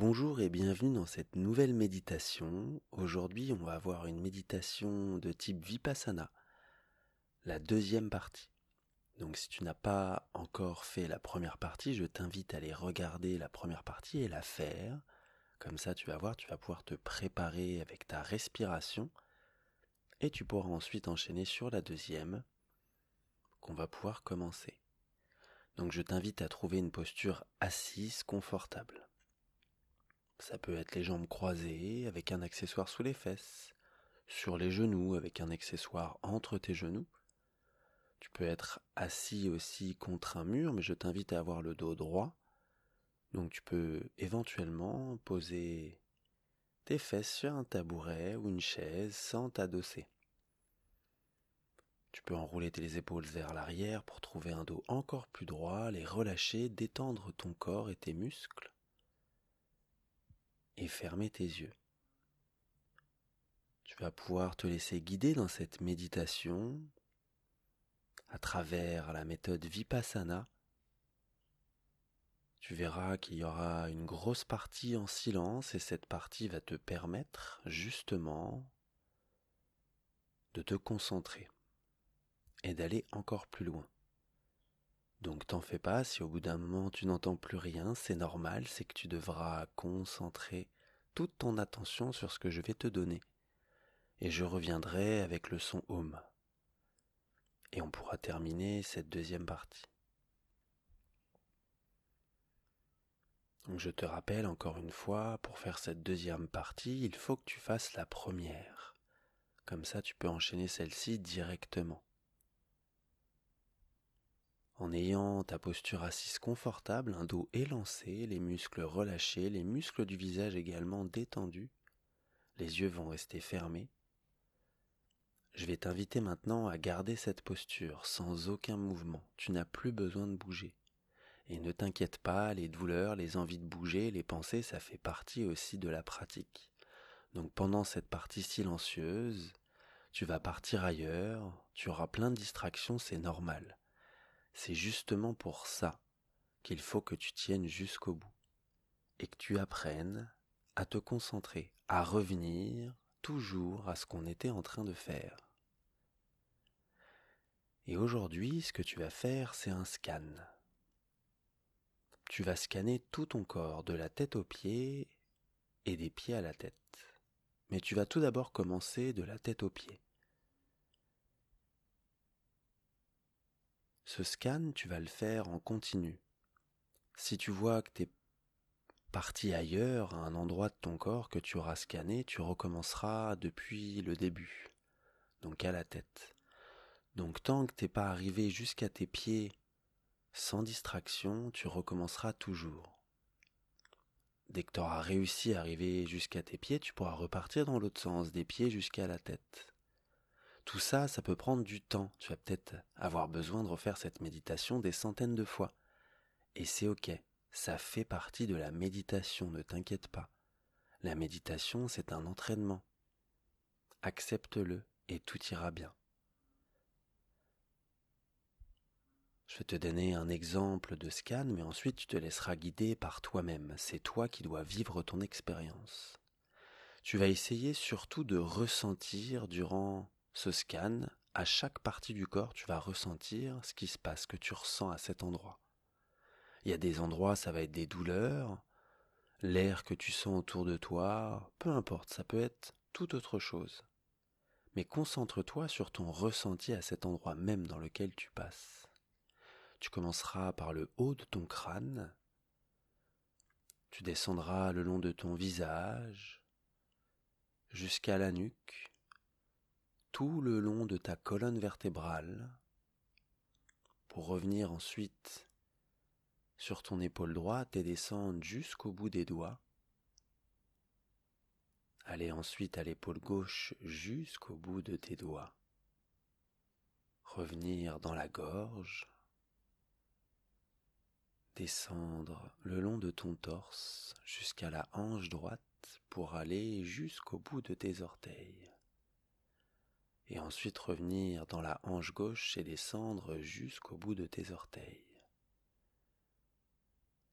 Bonjour et bienvenue dans cette nouvelle méditation. Aujourd'hui, on va avoir une méditation de type Vipassana, la deuxième partie. Donc si tu n'as pas encore fait la première partie, je t'invite à aller regarder la première partie et la faire. Comme ça, tu vas voir, tu vas pouvoir te préparer avec ta respiration et tu pourras ensuite enchaîner sur la deuxième qu'on va pouvoir commencer. Donc je t'invite à trouver une posture assise confortable. Ça peut être les jambes croisées avec un accessoire sous les fesses, sur les genoux avec un accessoire entre tes genoux. Tu peux être assis aussi contre un mur, mais je t'invite à avoir le dos droit. Donc tu peux éventuellement poser tes fesses sur un tabouret ou une chaise sans t'adosser. Tu peux enrouler tes épaules vers l'arrière pour trouver un dos encore plus droit, les relâcher, détendre ton corps et tes muscles et fermer tes yeux. Tu vas pouvoir te laisser guider dans cette méditation à travers la méthode Vipassana. Tu verras qu'il y aura une grosse partie en silence et cette partie va te permettre justement de te concentrer et d'aller encore plus loin. Donc t'en fais pas, si au bout d'un moment tu n'entends plus rien, c'est normal, c'est que tu devras concentrer toute ton attention sur ce que je vais te donner. Et je reviendrai avec le son home. Et on pourra terminer cette deuxième partie. Donc je te rappelle encore une fois, pour faire cette deuxième partie, il faut que tu fasses la première. Comme ça tu peux enchaîner celle-ci directement en ayant ta posture assise confortable, un dos élancé, les muscles relâchés, les muscles du visage également détendus, les yeux vont rester fermés. Je vais t'inviter maintenant à garder cette posture sans aucun mouvement, tu n'as plus besoin de bouger. Et ne t'inquiète pas, les douleurs, les envies de bouger, les pensées, ça fait partie aussi de la pratique. Donc pendant cette partie silencieuse, tu vas partir ailleurs, tu auras plein de distractions, c'est normal. C'est justement pour ça qu'il faut que tu tiennes jusqu'au bout et que tu apprennes à te concentrer, à revenir toujours à ce qu'on était en train de faire. Et aujourd'hui, ce que tu vas faire, c'est un scan. Tu vas scanner tout ton corps, de la tête aux pieds et des pieds à la tête. Mais tu vas tout d'abord commencer de la tête aux pieds. Ce scan, tu vas le faire en continu. Si tu vois que tu es parti ailleurs, à un endroit de ton corps que tu auras scanné, tu recommenceras depuis le début, donc à la tête. Donc tant que t'es pas arrivé jusqu'à tes pieds sans distraction, tu recommenceras toujours. Dès que tu auras réussi à arriver jusqu'à tes pieds, tu pourras repartir dans l'autre sens, des pieds jusqu'à la tête. Tout ça, ça peut prendre du temps. Tu vas peut-être avoir besoin de refaire cette méditation des centaines de fois. Et c'est ok. Ça fait partie de la méditation, ne t'inquiète pas. La méditation, c'est un entraînement. Accepte-le et tout ira bien. Je vais te donner un exemple de scan, mais ensuite tu te laisseras guider par toi-même. C'est toi qui dois vivre ton expérience. Tu vas essayer surtout de ressentir durant ce scan, à chaque partie du corps, tu vas ressentir ce qui se passe, que tu ressens à cet endroit. Il y a des endroits, ça va être des douleurs, l'air que tu sens autour de toi, peu importe, ça peut être tout autre chose. Mais concentre-toi sur ton ressenti à cet endroit même dans lequel tu passes. Tu commenceras par le haut de ton crâne, tu descendras le long de ton visage, jusqu'à la nuque, tout le long de ta colonne vertébrale pour revenir ensuite sur ton épaule droite et descendre jusqu'au bout des doigts. Aller ensuite à l'épaule gauche jusqu'au bout de tes doigts. Revenir dans la gorge. Descendre le long de ton torse jusqu'à la hanche droite pour aller jusqu'au bout de tes orteils et ensuite revenir dans la hanche gauche et descendre jusqu'au bout de tes orteils.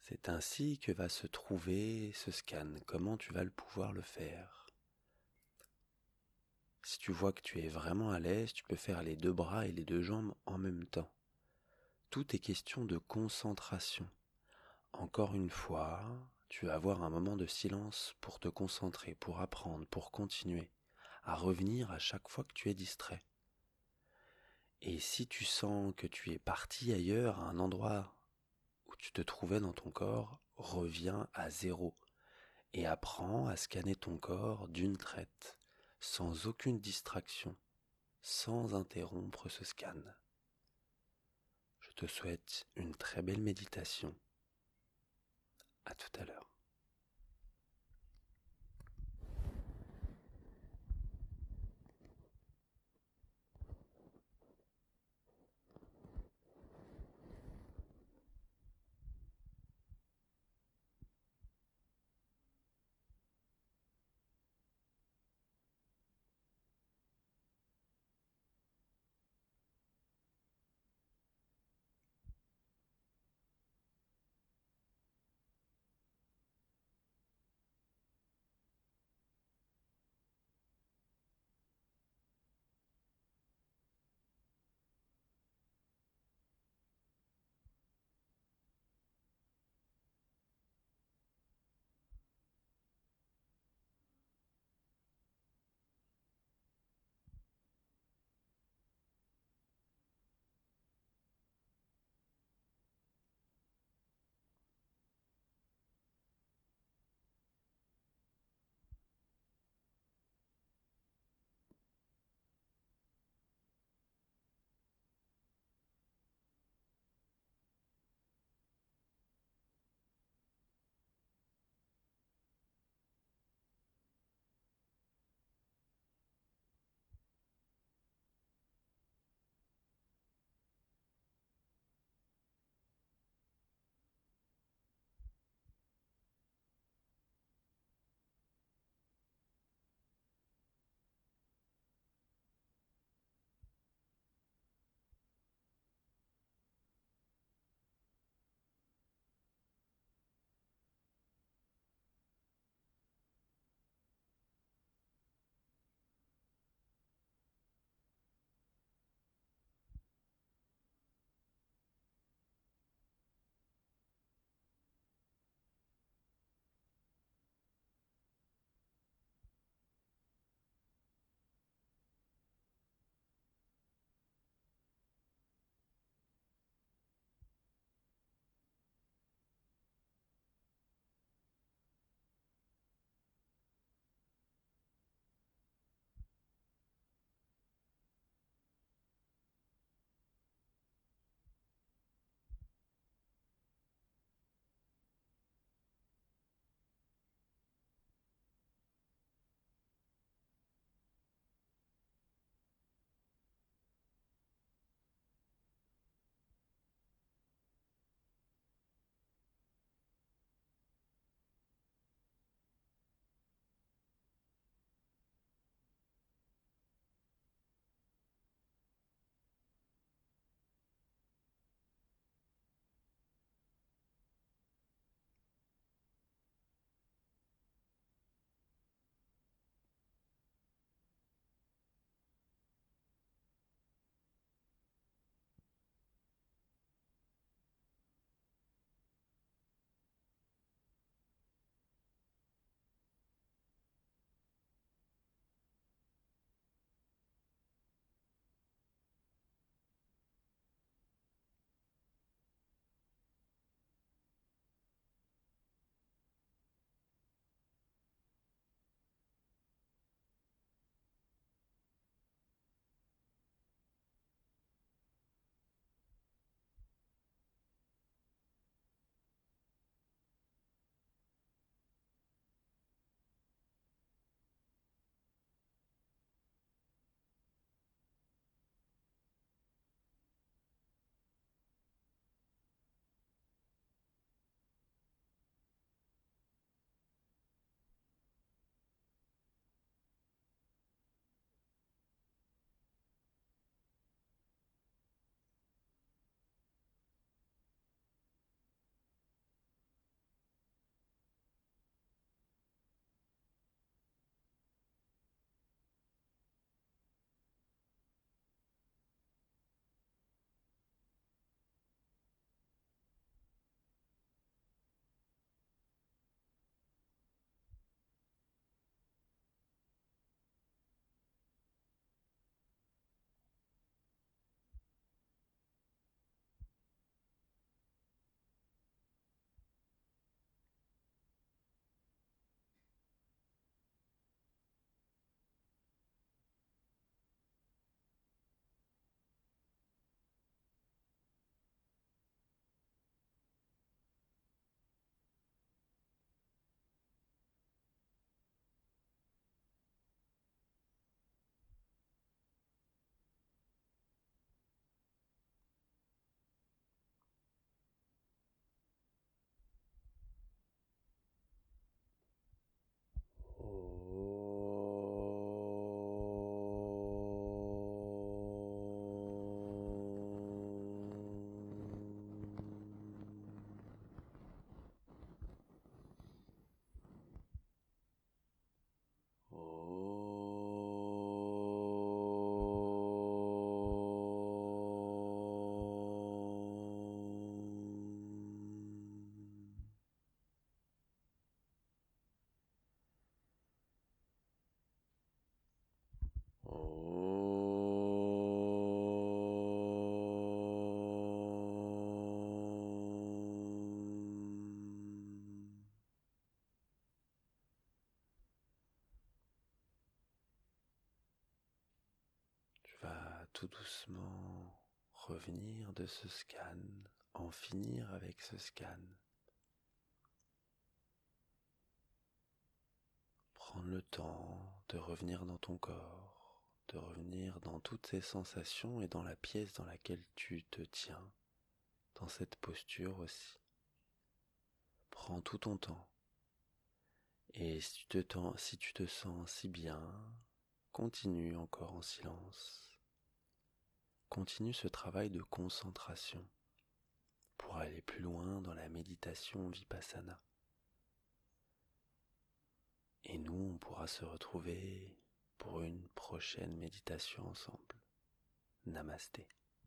C'est ainsi que va se trouver ce scan, comment tu vas le pouvoir le faire? Si tu vois que tu es vraiment à l'aise, tu peux faire les deux bras et les deux jambes en même temps. Tout est question de concentration. Encore une fois, tu vas avoir un moment de silence pour te concentrer, pour apprendre, pour continuer à revenir à chaque fois que tu es distrait. Et si tu sens que tu es parti ailleurs, à un endroit où tu te trouvais dans ton corps, reviens à zéro et apprends à scanner ton corps d'une traite sans aucune distraction, sans interrompre ce scan. Je te souhaite une très belle méditation. À tout à l'heure. Tout doucement revenir de ce scan, en finir avec ce scan. Prendre le temps de revenir dans ton corps, de revenir dans toutes ces sensations et dans la pièce dans laquelle tu te tiens, dans cette posture aussi. Prends tout ton temps. Et si tu te, si tu te sens si bien, continue encore en silence. Continue ce travail de concentration pour aller plus loin dans la méditation vipassana. Et nous, on pourra se retrouver pour une prochaine méditation ensemble. Namasté.